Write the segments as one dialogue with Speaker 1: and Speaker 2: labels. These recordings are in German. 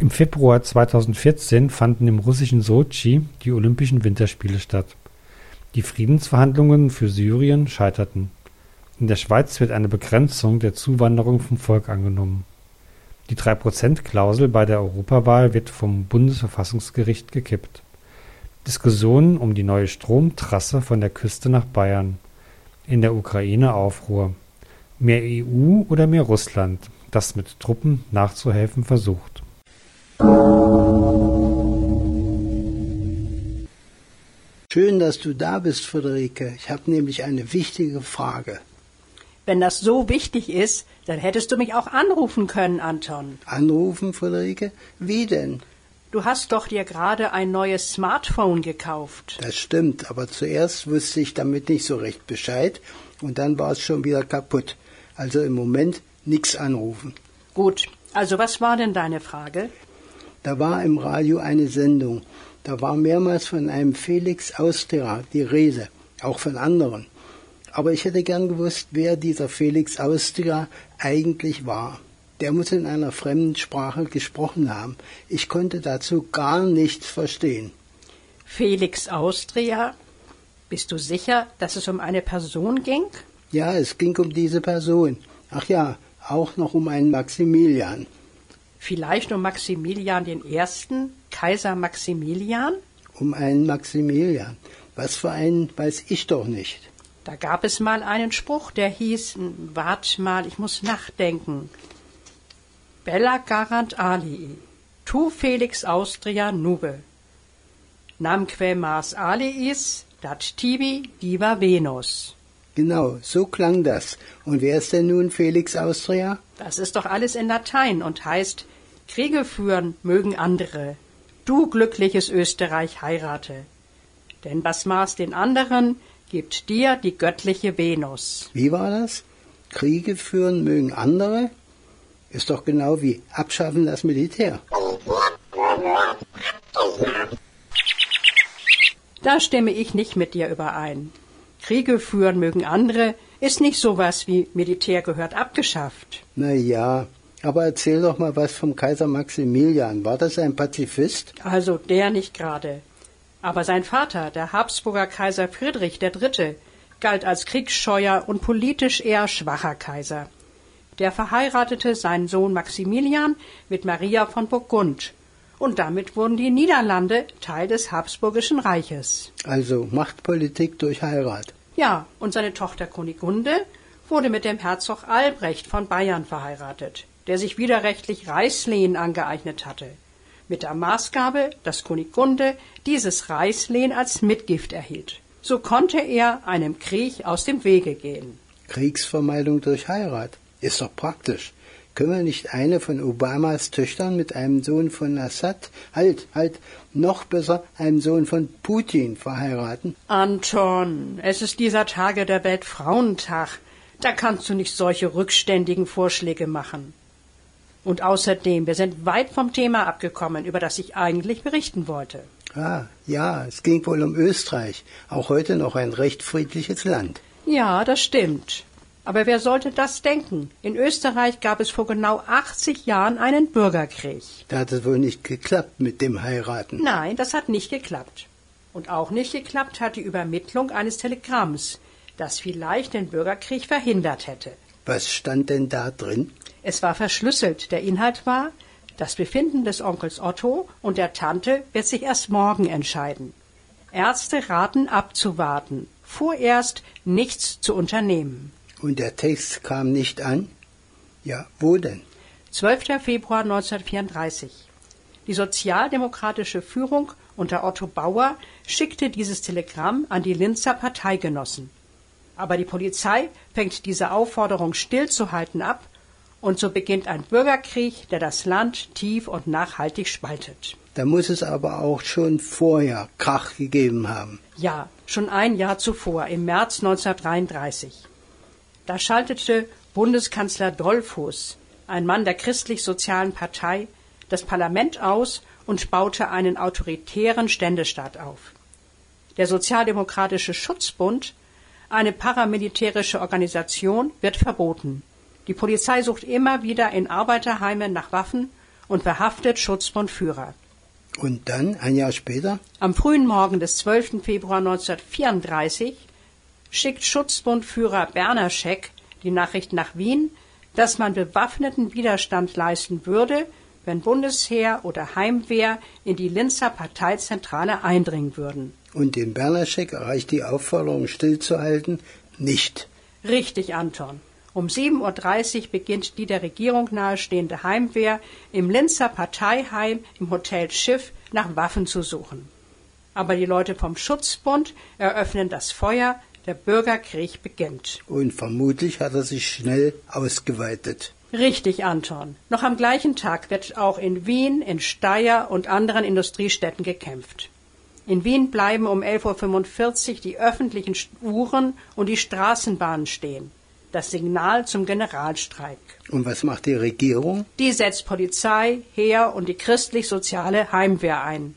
Speaker 1: Im Februar 2014 fanden im russischen Sotschi die Olympischen Winterspiele statt. Die Friedensverhandlungen für Syrien scheiterten. In der Schweiz wird eine Begrenzung der Zuwanderung vom Volk angenommen. Die Drei-Prozent-Klausel bei der Europawahl wird vom Bundesverfassungsgericht gekippt. Diskussionen um die neue Stromtrasse von der Küste nach Bayern. In der Ukraine Aufruhr. Mehr EU oder mehr Russland, das mit Truppen nachzuhelfen versucht
Speaker 2: Schön, dass du da bist, Friederike. Ich habe nämlich eine wichtige Frage.
Speaker 3: Wenn das so wichtig ist, dann hättest du mich auch anrufen können, Anton.
Speaker 2: Anrufen, Friederike? Wie denn?
Speaker 3: Du hast doch dir gerade ein neues Smartphone gekauft.
Speaker 2: Das stimmt, aber zuerst wusste ich damit nicht so recht Bescheid und dann war es schon wieder kaputt. Also im Moment nichts anrufen.
Speaker 3: Gut, also was war denn deine Frage?
Speaker 2: Da war im Radio eine Sendung. Da war mehrmals von einem Felix Austria die Rede, auch von anderen. Aber ich hätte gern gewusst, wer dieser Felix Austria eigentlich war. Der muss in einer fremden Sprache gesprochen haben. Ich konnte dazu gar nichts verstehen.
Speaker 3: Felix Austria? Bist du sicher, dass es um eine Person ging?
Speaker 2: Ja, es ging um diese Person. Ach ja, auch noch um einen Maximilian.
Speaker 3: Vielleicht um Maximilian I., Kaiser Maximilian?
Speaker 2: Um einen Maximilian. Was für einen, weiß ich doch nicht.
Speaker 3: Da gab es mal einen Spruch, der hieß, wart mal, ich muss nachdenken. Bella garant alii, tu Felix Austria nube. Namque Mars aliis, dat tibi diva Venus.
Speaker 2: Genau, so klang das. Und wer ist denn nun Felix Austria?
Speaker 3: Das ist doch alles in Latein und heißt Kriege führen mögen andere. Du glückliches Österreich heirate. Denn was maß den anderen, gibt dir die göttliche Venus.
Speaker 2: Wie war das? Kriege führen mögen andere? Ist doch genau wie abschaffen das Militär.
Speaker 3: Da stimme ich nicht mit dir überein. Kriege führen mögen andere ist nicht sowas wie Militär gehört abgeschafft.
Speaker 2: Na ja, aber erzähl doch mal was vom Kaiser Maximilian. War das ein Pazifist?
Speaker 3: Also der nicht gerade. Aber sein Vater, der Habsburger Kaiser Friedrich III., galt als kriegsscheuer und politisch eher schwacher Kaiser. Der verheiratete seinen Sohn Maximilian mit Maria von Burgund. Und damit wurden die Niederlande Teil des Habsburgischen Reiches.
Speaker 2: Also Machtpolitik durch Heirat.
Speaker 3: Ja, und seine Tochter Kunigunde wurde mit dem Herzog Albrecht von Bayern verheiratet der sich widerrechtlich Reichslehen angeeignet hatte, mit der Maßgabe, dass Kunigunde dieses Reichslehen als Mitgift erhielt. So konnte er einem Krieg aus dem Wege gehen.
Speaker 2: Kriegsvermeidung durch Heirat ist doch praktisch. Können wir nicht eine von Obamas Töchtern mit einem Sohn von Assad, halt, halt, noch besser einem Sohn von Putin verheiraten?
Speaker 3: Anton, es ist dieser Tage der Weltfrauentag. Da kannst du nicht solche rückständigen Vorschläge machen. Und außerdem, wir sind weit vom Thema abgekommen, über das ich eigentlich berichten wollte.
Speaker 2: Ah, ja, es ging wohl um Österreich, auch heute noch ein recht friedliches Land.
Speaker 3: Ja, das stimmt. Aber wer sollte das denken? In Österreich gab es vor genau 80 Jahren einen Bürgerkrieg.
Speaker 2: Da hat es wohl nicht geklappt mit dem Heiraten.
Speaker 3: Nein, das hat nicht geklappt. Und auch nicht geklappt hat die Übermittlung eines Telegramms, das vielleicht den Bürgerkrieg verhindert hätte.
Speaker 2: Was stand denn da drin?
Speaker 3: Es war verschlüsselt. Der Inhalt war, das Befinden des Onkels Otto und der Tante wird sich erst morgen entscheiden. Ärzte raten abzuwarten, vorerst nichts zu unternehmen.
Speaker 2: Und der Text kam nicht an? Ja, wo denn?
Speaker 3: 12. Februar 1934. Die sozialdemokratische Führung unter Otto Bauer schickte dieses Telegramm an die Linzer Parteigenossen. Aber die Polizei fängt diese Aufforderung stillzuhalten ab und so beginnt ein Bürgerkrieg, der das Land tief und nachhaltig spaltet.
Speaker 2: Da muss es aber auch schon vorher Krach gegeben haben.
Speaker 3: Ja, schon ein Jahr zuvor, im März 1933. Da schaltete Bundeskanzler Dollfuß, ein Mann der christlich-sozialen Partei, das Parlament aus und baute einen autoritären Ständestaat auf. Der Sozialdemokratische Schutzbund, eine paramilitärische Organisation, wird verboten. Die Polizei sucht immer wieder in Arbeiterheimen nach Waffen und verhaftet Schutzbundführer.
Speaker 2: Und dann, ein Jahr später?
Speaker 3: Am frühen Morgen des 12. Februar 1934 schickt Schutzbundführer Bernerscheck die Nachricht nach Wien, dass man bewaffneten Widerstand leisten würde, wenn Bundesheer oder Heimwehr in die Linzer Parteizentrale eindringen würden.
Speaker 2: Und den Bernerscheck erreicht die Aufforderung stillzuhalten nicht.
Speaker 3: Richtig, Anton. Um 7.30 Uhr beginnt die der Regierung nahestehende Heimwehr im Linzer Parteiheim im Hotel Schiff nach Waffen zu suchen. Aber die Leute vom Schutzbund eröffnen das Feuer, der Bürgerkrieg beginnt.
Speaker 2: Und vermutlich hat er sich schnell ausgeweitet.
Speaker 3: Richtig, Anton. Noch am gleichen Tag wird auch in Wien, in Steyr und anderen Industriestädten gekämpft. In Wien bleiben um 11.45 Uhr die öffentlichen Uhren und die Straßenbahnen stehen. Das Signal zum Generalstreik.
Speaker 2: Und was macht die Regierung?
Speaker 3: Die setzt Polizei, Heer und die christlich-soziale Heimwehr ein.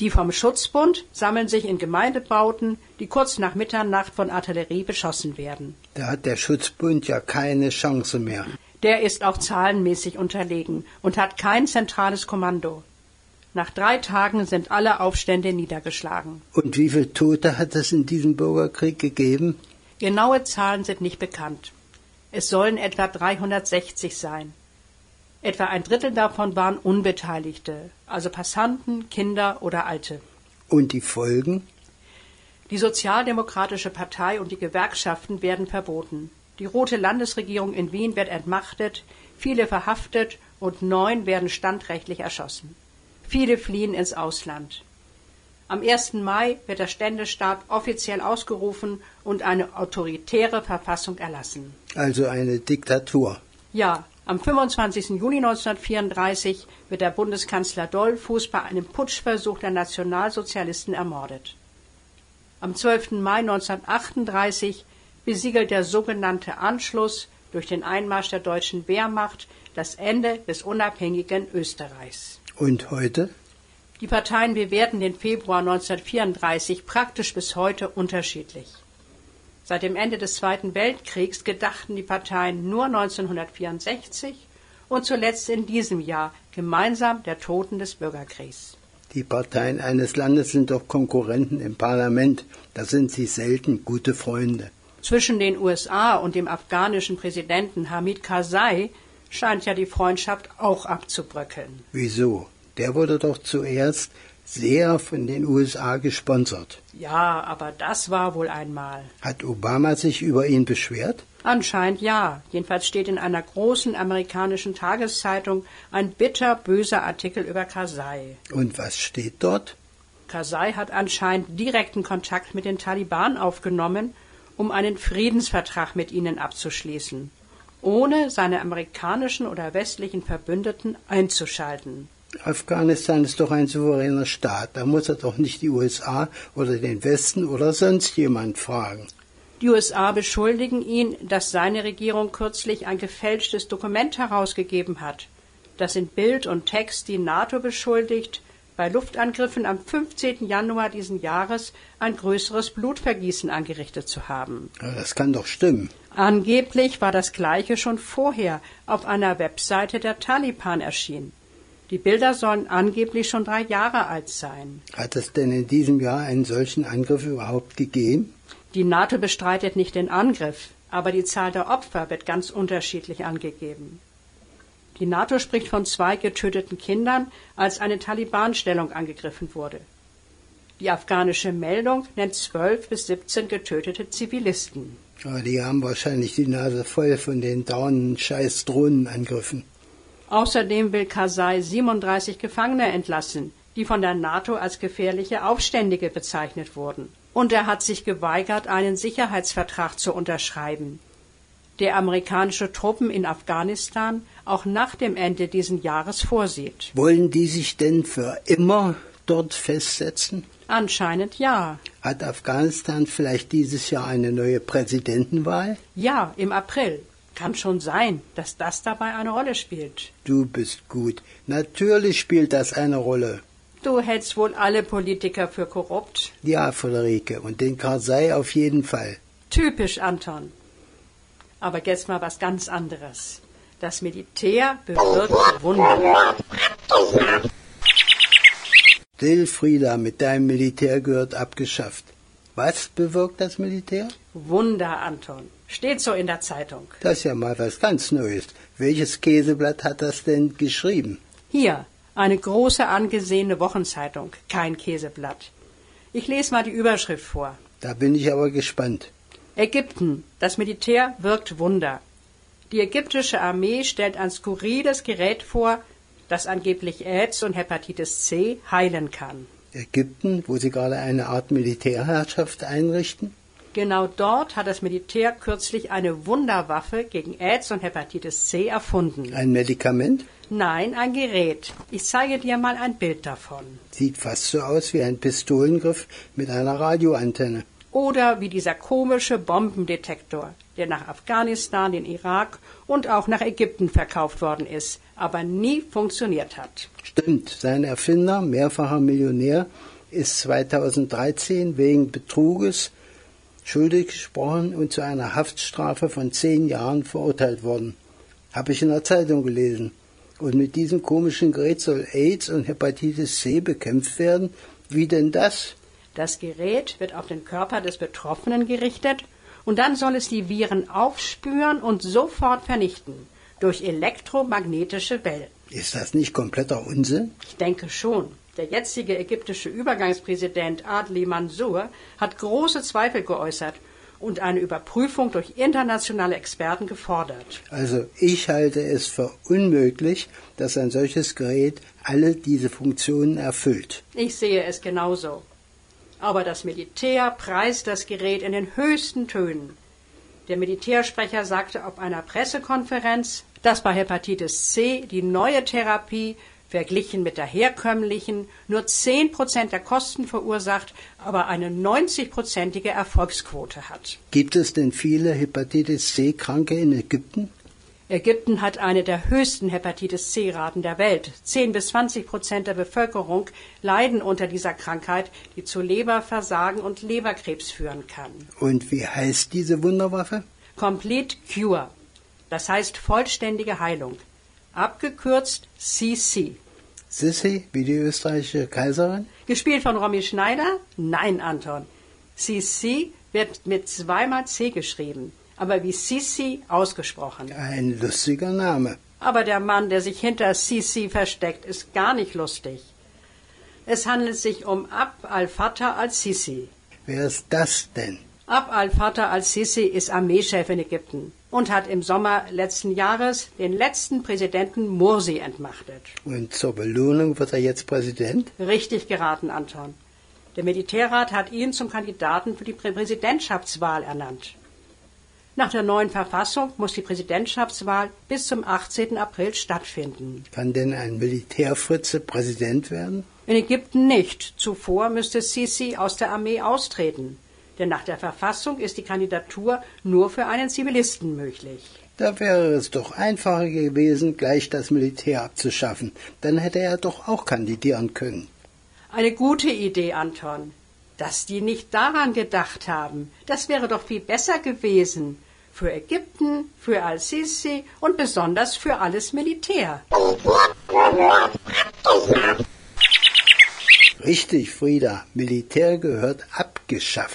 Speaker 3: Die vom Schutzbund sammeln sich in Gemeindebauten, die kurz nach Mitternacht von Artillerie beschossen werden.
Speaker 2: Da hat der Schutzbund ja keine Chance mehr.
Speaker 3: Der ist auch zahlenmäßig unterlegen und hat kein zentrales Kommando. Nach drei Tagen sind alle Aufstände niedergeschlagen.
Speaker 2: Und wie viele Tote hat es in diesem Bürgerkrieg gegeben?
Speaker 3: Genaue Zahlen sind nicht bekannt. Es sollen etwa 360 sein. Etwa ein Drittel davon waren Unbeteiligte, also Passanten, Kinder oder Alte.
Speaker 2: Und die Folgen?
Speaker 3: Die Sozialdemokratische Partei und die Gewerkschaften werden verboten. Die rote Landesregierung in Wien wird entmachtet, viele verhaftet und neun werden standrechtlich erschossen. Viele fliehen ins Ausland. Am 1. Mai wird der Ständestaat offiziell ausgerufen und eine autoritäre Verfassung erlassen.
Speaker 2: Also eine Diktatur.
Speaker 3: Ja, am 25. Juni 1934 wird der Bundeskanzler Dollfuß bei einem Putschversuch der Nationalsozialisten ermordet. Am 12. Mai 1938 besiegelt der sogenannte Anschluss durch den Einmarsch der deutschen Wehrmacht das Ende des unabhängigen Österreichs.
Speaker 2: Und heute?
Speaker 3: Die Parteien bewerten den Februar 1934 praktisch bis heute unterschiedlich. Seit dem Ende des Zweiten Weltkriegs gedachten die Parteien nur 1964 und zuletzt in diesem Jahr gemeinsam der Toten des Bürgerkriegs.
Speaker 2: Die Parteien eines Landes sind doch Konkurrenten im Parlament. Da sind sie selten gute Freunde.
Speaker 3: Zwischen den USA und dem afghanischen Präsidenten Hamid Karzai scheint ja die Freundschaft auch abzubröckeln.
Speaker 2: Wieso? Der wurde doch zuerst sehr von den USA gesponsert.
Speaker 3: Ja, aber das war wohl einmal.
Speaker 2: Hat Obama sich über ihn beschwert?
Speaker 3: Anscheinend ja. Jedenfalls steht in einer großen amerikanischen Tageszeitung ein bitterböser Artikel über Karzai.
Speaker 2: Und was steht dort?
Speaker 3: Karzai hat anscheinend direkten Kontakt mit den Taliban aufgenommen, um einen Friedensvertrag mit ihnen abzuschließen, ohne seine amerikanischen oder westlichen Verbündeten einzuschalten.
Speaker 2: Afghanistan ist doch ein souveräner Staat. Da muss er doch nicht die USA oder den Westen oder sonst jemand fragen.
Speaker 3: Die USA beschuldigen ihn, dass seine Regierung kürzlich ein gefälschtes Dokument herausgegeben hat, das in Bild und Text die NATO beschuldigt, bei Luftangriffen am 15. Januar diesen Jahres ein größeres Blutvergießen angerichtet zu haben.
Speaker 2: das kann doch stimmen.
Speaker 3: Angeblich war das gleiche schon vorher auf einer Webseite der Taliban erschienen. Die Bilder sollen angeblich schon drei Jahre alt sein.
Speaker 2: Hat es denn in diesem Jahr einen solchen Angriff überhaupt gegeben?
Speaker 3: Die NATO bestreitet nicht den Angriff, aber die Zahl der Opfer wird ganz unterschiedlich angegeben. Die NATO spricht von zwei getöteten Kindern, als eine Taliban-Stellung angegriffen wurde. Die afghanische Meldung nennt zwölf bis siebzehn getötete Zivilisten.
Speaker 2: Aber die haben wahrscheinlich die Nase voll von den dauernden scheiß Drohnenangriffen.
Speaker 3: Außerdem will Karzai 37 Gefangene entlassen, die von der NATO als gefährliche Aufständige bezeichnet wurden. Und er hat sich geweigert, einen Sicherheitsvertrag zu unterschreiben, der amerikanische Truppen in Afghanistan auch nach dem Ende dieses Jahres vorsieht.
Speaker 2: Wollen die sich denn für immer dort festsetzen?
Speaker 3: Anscheinend ja.
Speaker 2: Hat Afghanistan vielleicht dieses Jahr eine neue Präsidentenwahl?
Speaker 3: Ja, im April. Kann schon sein, dass das dabei eine Rolle spielt.
Speaker 2: Du bist gut. Natürlich spielt das eine Rolle.
Speaker 3: Du hältst wohl alle Politiker für korrupt.
Speaker 2: Ja, Friederike, und den Karzai auf jeden Fall.
Speaker 3: Typisch, Anton. Aber jetzt mal was ganz anderes. Das Militär bewirkt Wunder.
Speaker 2: Still, Frieda, mit deinem Militär gehört abgeschafft. Was bewirkt das Militär?
Speaker 3: Wunder, Anton. Steht so in der Zeitung.
Speaker 2: Das ist ja mal was ganz Neues. Welches Käseblatt hat das denn geschrieben?
Speaker 3: Hier, eine große angesehene Wochenzeitung, kein Käseblatt. Ich lese mal die Überschrift vor.
Speaker 2: Da bin ich aber gespannt.
Speaker 3: Ägypten. Das Militär wirkt Wunder. Die ägyptische Armee stellt ein skurriles Gerät vor, das angeblich AIDS und Hepatitis C heilen kann.
Speaker 2: Ägypten, wo sie gerade eine Art Militärherrschaft einrichten?
Speaker 3: Genau dort hat das Militär kürzlich eine Wunderwaffe gegen AIDS und Hepatitis C erfunden.
Speaker 2: Ein Medikament?
Speaker 3: Nein, ein Gerät. Ich zeige dir mal ein Bild davon.
Speaker 2: Sieht fast so aus wie ein Pistolengriff mit einer Radioantenne.
Speaker 3: Oder wie dieser komische Bombendetektor, der nach Afghanistan, den Irak und auch nach Ägypten verkauft worden ist, aber nie funktioniert hat.
Speaker 2: Stimmt, sein Erfinder, mehrfacher Millionär, ist 2013 wegen Betruges schuldig gesprochen und zu einer Haftstrafe von zehn Jahren verurteilt worden. Habe ich in der Zeitung gelesen. Und mit diesem komischen Gerät soll AIDS und Hepatitis C bekämpft werden. Wie denn das?
Speaker 3: Das Gerät wird auf den Körper des Betroffenen gerichtet und dann soll es die Viren aufspüren und sofort vernichten durch elektromagnetische Wellen.
Speaker 2: Ist das nicht kompletter Unsinn?
Speaker 3: Ich denke schon. Der jetzige ägyptische Übergangspräsident Adli Mansour hat große Zweifel geäußert und eine Überprüfung durch internationale Experten gefordert.
Speaker 2: Also ich halte es für unmöglich, dass ein solches Gerät alle diese Funktionen erfüllt.
Speaker 3: Ich sehe es genauso. Aber das Militär preist das Gerät in den höchsten Tönen. Der Militärsprecher sagte auf einer Pressekonferenz, dass bei Hepatitis C die neue Therapie verglichen mit der herkömmlichen nur 10 Prozent der Kosten verursacht, aber eine 90-prozentige Erfolgsquote hat.
Speaker 2: Gibt es denn viele Hepatitis C-Kranke in Ägypten?
Speaker 3: Ägypten hat eine der höchsten Hepatitis C-Raten der Welt. 10 bis 20 Prozent der Bevölkerung leiden unter dieser Krankheit, die zu Leberversagen und Leberkrebs führen kann.
Speaker 2: Und wie heißt diese Wunderwaffe?
Speaker 3: Complete Cure. Das heißt vollständige Heilung. Abgekürzt CC.
Speaker 2: Sissi, wie die österreichische Kaiserin?
Speaker 3: Gespielt von Romy Schneider? Nein, Anton. CC wird mit zweimal C geschrieben, aber wie Sisi ausgesprochen.
Speaker 2: Ein lustiger Name.
Speaker 3: Aber der Mann, der sich hinter Sisi versteckt, ist gar nicht lustig. Es handelt sich um Ab al-Fatah al-Sisi.
Speaker 2: Wer ist das denn?
Speaker 3: Ab al-Fatah al-Sisi ist Armeechef in Ägypten und hat im Sommer letzten Jahres den letzten Präsidenten Mursi entmachtet.
Speaker 2: Und zur Belohnung wird er jetzt Präsident?
Speaker 3: Richtig geraten, Anton. Der Militärrat hat ihn zum Kandidaten für die Präsidentschaftswahl ernannt. Nach der neuen Verfassung muss die Präsidentschaftswahl bis zum 18. April stattfinden.
Speaker 2: Kann denn ein Militärfritze Präsident werden?
Speaker 3: In Ägypten nicht. Zuvor müsste Sisi aus der Armee austreten. Denn nach der Verfassung ist die Kandidatur nur für einen Zivilisten möglich.
Speaker 2: Da wäre es doch einfacher gewesen, gleich das Militär abzuschaffen. Dann hätte er doch auch kandidieren können.
Speaker 3: Eine gute Idee, Anton. Dass die nicht daran gedacht haben, das wäre doch viel besser gewesen. Für Ägypten, für Al-Sisi und besonders für alles Militär.
Speaker 2: Richtig, Frieda. Militär gehört abgeschafft.